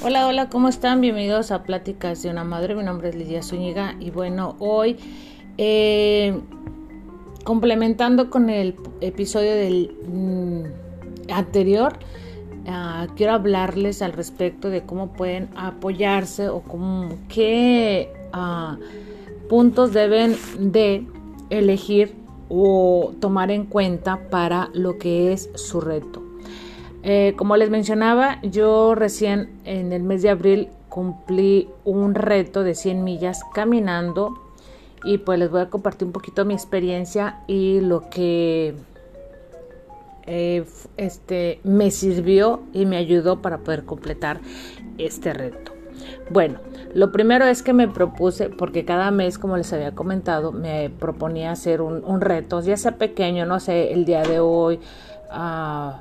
Hola, hola, ¿cómo están? Bienvenidos a Pláticas de una Madre. Mi nombre es Lidia Zúñiga y bueno, hoy eh, complementando con el episodio del mm, anterior, ah, quiero hablarles al respecto de cómo pueden apoyarse o cómo, qué ah, puntos deben de elegir o tomar en cuenta para lo que es su reto. Eh, como les mencionaba, yo recién en el mes de abril cumplí un reto de 100 millas caminando y pues les voy a compartir un poquito mi experiencia y lo que eh, este, me sirvió y me ayudó para poder completar este reto. Bueno, lo primero es que me propuse, porque cada mes, como les había comentado, me proponía hacer un, reto, ya sea pequeño, no sé, el día de hoy, uh,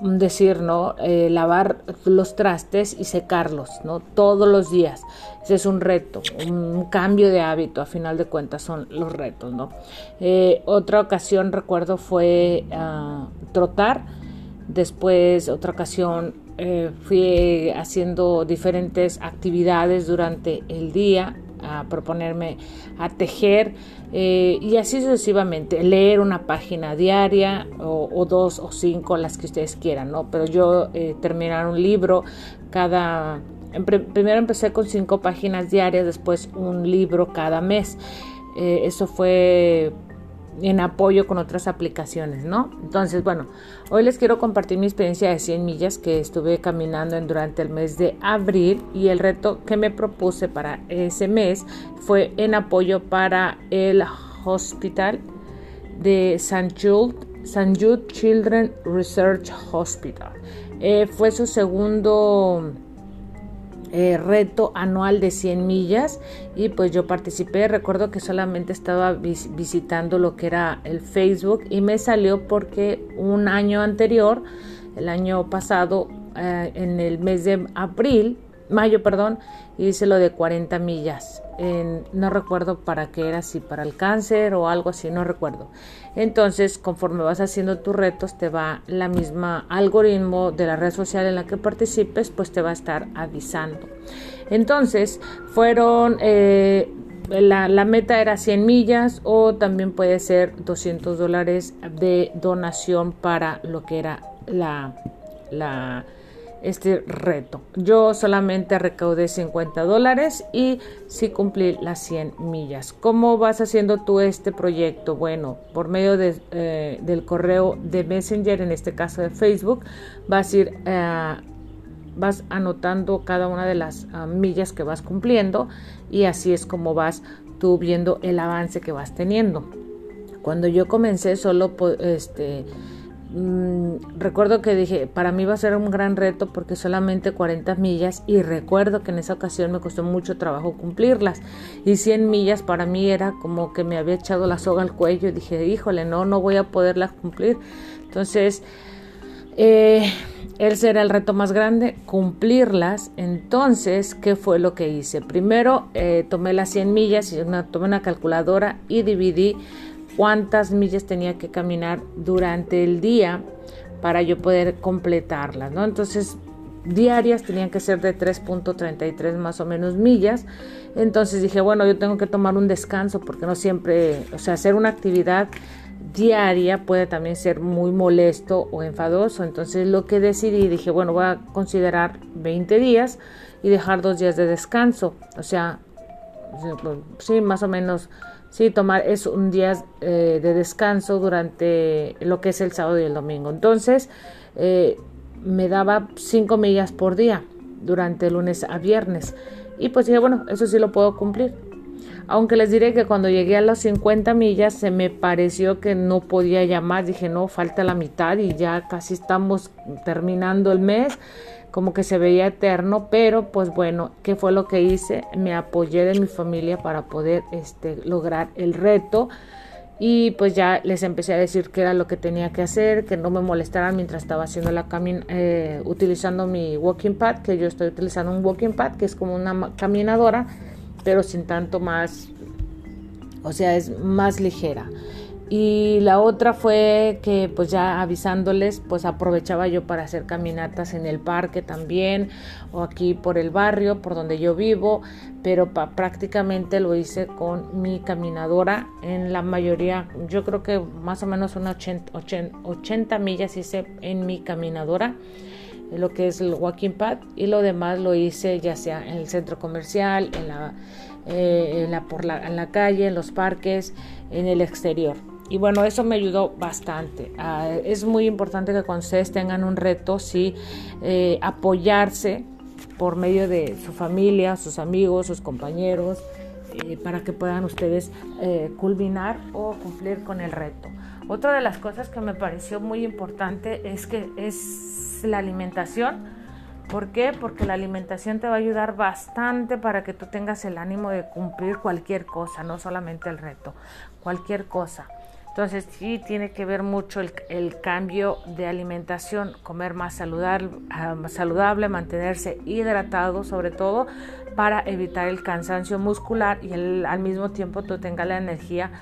decir, ¿no? Eh, lavar los trastes y secarlos, ¿no? Todos los días. Ese es un reto, un cambio de hábito, a final de cuentas son los retos, ¿no? Eh, otra ocasión, recuerdo, fue ah, trotar. Después, otra ocasión, eh, fui haciendo diferentes actividades durante el día a proponerme a tejer eh, y así sucesivamente, leer una página diaria o, dos o cinco, las que ustedes quieran, ¿no? Pero yo eh, terminar un libro cada... primero empecé con cinco páginas diarias, después un libro cada mes. Eh, eso fue en apoyo con otras aplicaciones, ¿no? Entonces, bueno, hoy les quiero compartir mi experiencia de 100 millas que estuve caminando en, durante el mes de abril y el reto que me propuse para ese mes fue en apoyo para el hospital de St. Jude, St. Jude Children Research Hospital. Eh, fue su segundo eh, reto anual de 100 millas y pues yo participé, recuerdo que solamente estaba visitando lo que era el Facebook y me salió porque un año anterior, el año pasado, eh, en el mes de abril, mayo, perdón, hice lo de 40 millas. no recuerdo para qué era, si para el cáncer o algo así, no recuerdo. Entonces, conforme vas haciendo tus retos, te va la misma algoritmo de la red social en la que participes, pues te va a estar avisando. Entonces, fueron... Eh, la, la, meta era 100 millas o también puede ser 200 dólares de donación para lo que era la, la este reto. Yo solamente recaudé 50 dólares y sí cumplí las 100 millas. ¿Cómo vas haciendo tú este proyecto? Bueno, por medio de, eh, del correo de Messenger, en este caso de Facebook, vas a ir... Eh, vas anotando cada una de las ah, millas que vas cumpliendo y así es como vas tú viendo el avance que vas teniendo. Cuando yo comencé solo este Mm, recuerdo que dije, para mí va a ser un gran reto porque solamente 40 millas y recuerdo que en esa ocasión me costó mucho trabajo cumplirlas y 100 millas para mí era como que me había echado la soga al cuello dije, híjole, no, no voy a poderlas cumplir. Entonces, eh, ese era el reto más grande, cumplirlas. Entonces, ¿qué fue lo que hice? Primero eh, tomé las 100 millas y tomé una calculadora y dividí cuántas millas tenía que caminar durante el día para yo poder completarlas, ¿no? Entonces, diarias tenían que ser de 3.33 más o menos millas. Entonces dije, bueno, yo tengo que tomar un descanso porque no siempre, o sea, hacer una actividad diaria puede también ser muy molesto o enfadoso. Entonces lo que decidí, dije, bueno, voy a considerar 20 días y dejar dos días de descanso. O sea, sí, más o menos Sí, tomar es un día eh, de descanso durante lo que es el sábado y el domingo. Entonces, eh, me daba 5 millas por día durante lunes a viernes. Y pues dije, bueno, eso sí lo puedo cumplir. Aunque les diré que cuando llegué a las 50 millas se me pareció que no podía más. Dije, no, falta la mitad y ya casi estamos terminando el mes como que se veía eterno, pero pues bueno, ¿qué fue lo que hice? Me apoyé de mi familia para poder este, lograr el reto y pues ya les empecé a decir qué era lo que tenía que hacer, que no me molestaran mientras estaba haciendo la camin eh, utilizando mi walking pad, que yo estoy utilizando un walking pad que es como una caminadora, pero sin tanto más, o sea, es más ligera. Y la otra fue que pues ya avisándoles, pues aprovechaba yo para hacer caminatas en el parque también o aquí por el barrio, por donde yo vivo, pero prácticamente lo hice con mi caminadora en la mayoría, yo creo que más o menos unas 80, 80, millas hice en mi caminadora lo que es el walking pad y lo demás lo hice ya sea en el centro comercial, en la, eh, en la, por la, en la calle, en los parques, en el exterior. Y bueno, eso me ayudó bastante. Ah, es muy importante que cuando ustedes tengan un reto, sí, eh, apoyarse por medio de su familia, sus amigos, sus compañeros, eh, para que puedan ustedes eh, culminar o cumplir con el reto. Otra de las cosas que me pareció muy importante es que es la alimentación. ¿Por qué? Porque la alimentación te va a ayudar bastante para que tú tengas el ánimo de cumplir cualquier cosa, no solamente el reto, cualquier cosa. Entonces sí tiene que ver mucho el, cambio de alimentación, comer más saludable, ah, saludable, mantenerse hidratado sobre todo para evitar el cansancio muscular y al mismo tiempo tú tengas la energía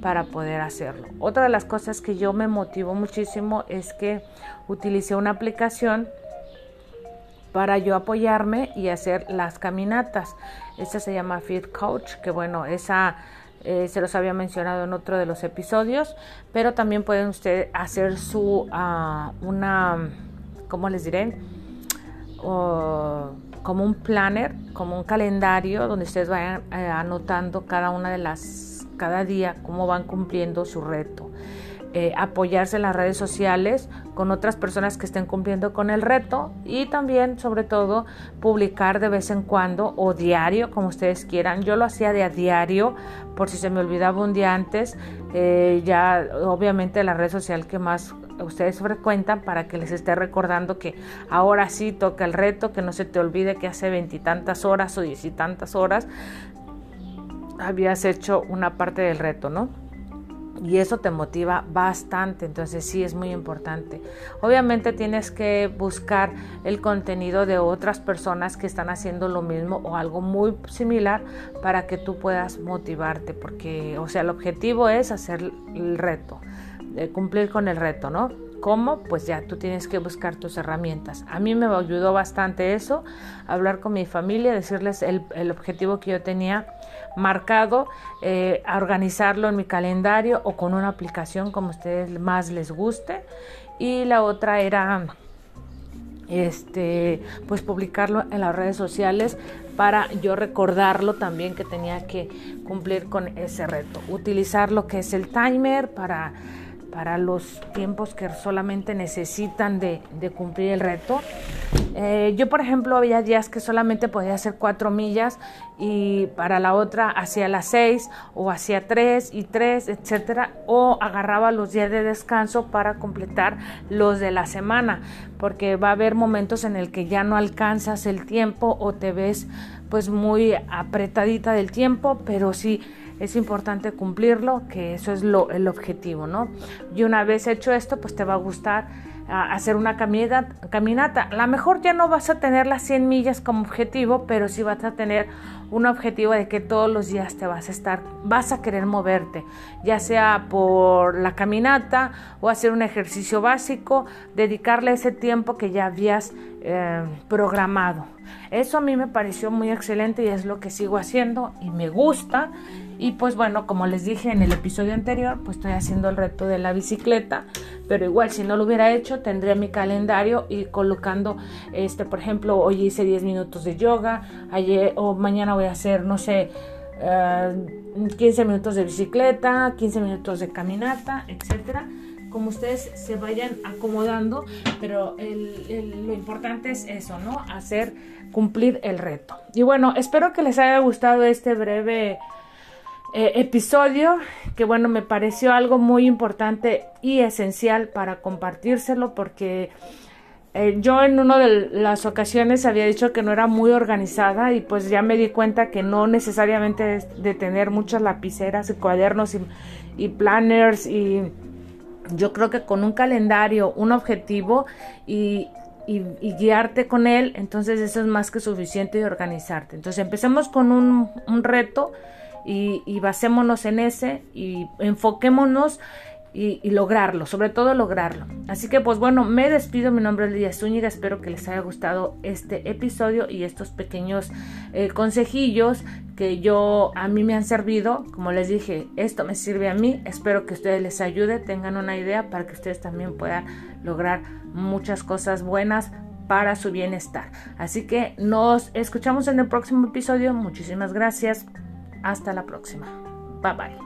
para poder hacerlo. Otra de las cosas que yo me motivó muchísimo es que utilicé una aplicación para yo apoyarme y hacer las caminatas. Esta se llama Fit Coach, que bueno, esa eh, se los había mencionado en otro de los episodios, pero también pueden ustedes hacer su, uh, una, ¿cómo les diré? como un planner, como un calendario donde ustedes vayan eh, anotando cada una de las, cada día, cómo van cumpliendo su reto. Eh, apoyarse en las redes sociales con otras personas que estén cumpliendo con el reto y también sobre todo publicar de vez en cuando o diario como ustedes quieran yo lo hacía de a diario por si se me olvidaba un día antes eh, ya obviamente la red social que más ustedes frecuentan para que les esté recordando que ahora sí toca el reto, que no se te olvide que hace veintitantas horas o diez y tantas horas habías hecho una parte del reto, ¿no? Y eso te motiva bastante, entonces sí es muy importante. Obviamente tienes que buscar el contenido de otras personas que están haciendo lo mismo o algo muy similar para que tú puedas motivarte, porque, o sea, el objetivo es hacer el reto, cumplir con el reto, ¿no? ¿Cómo? Pues ya tú tienes que buscar tus herramientas. A mí me ayudó bastante eso, hablar con mi familia, decirles el, el objetivo que yo tenía marcado, eh, organizarlo en mi calendario o con una aplicación como ustedes más les guste. Y la otra era este pues publicarlo en las redes sociales para yo recordarlo también que tenía que cumplir con ese reto utilizar lo que es el timer para para los tiempos que solamente necesitan de, cumplir el reto. Eh, yo, por ejemplo, había días que solamente podía hacer cuatro millas y para la otra hacía las seis o hacía tres y tres, etcétera, o agarraba los días de descanso para completar los de la semana, porque va a haber momentos en el que ya no alcanzas el tiempo o te ves pues muy apretadita del tiempo, pero sí es importante cumplirlo, que eso es lo, el objetivo, ¿no? Y una vez hecho esto, pues te va a gustar ah, hacer una caminata. A lo mejor ya no vas a tener las 100 millas como objetivo, pero sí vas a tener un objetivo de que todos los días te vas a estar, vas a querer moverte, ya sea por la caminata o hacer un ejercicio básico, dedicarle ese tiempo que ya habías eh, programado. Eso a mí me pareció muy excelente y es lo que sigo haciendo y me gusta y pues bueno, como les dije en el episodio anterior, pues estoy haciendo el reto de la bicicleta, pero igual si no lo hubiera hecho, tendría mi calendario y colocando, este, por ejemplo, hoy hice 10 minutos de yoga, ayer o mañana voy a hacer, no sé, 15 eh, minutos de bicicleta, 15 minutos de caminata, etcétera como ustedes se vayan acomodando, pero lo importante es eso, ¿no? Hacer cumplir el reto. Y bueno, espero que les haya gustado este breve eh, episodio que bueno me pareció algo muy importante y esencial para compartírselo porque eh, yo en una de las ocasiones había dicho que no era muy organizada y pues ya me di cuenta que no necesariamente es de tener muchas lapiceras y cuadernos y, planners y yo creo que con un calendario, un objetivo y, y, guiarte con él, entonces eso es más que suficiente y organizarte. Entonces empecemos con un, un reto y, y basémonos en ese y enfoquémonos y, lograrlo, sobre todo lograrlo. Así que pues bueno, me despido, mi nombre es Lidia Zúñiga, espero que les haya gustado este episodio y estos pequeños eh, consejillos que yo a mí me han servido, como les dije, esto me sirve a mí, espero que ustedes les ayude, tengan una idea para que ustedes también puedan lograr muchas cosas buenas para su bienestar. Así que nos escuchamos en el próximo episodio, muchísimas gracias, hasta la próxima, bye bye.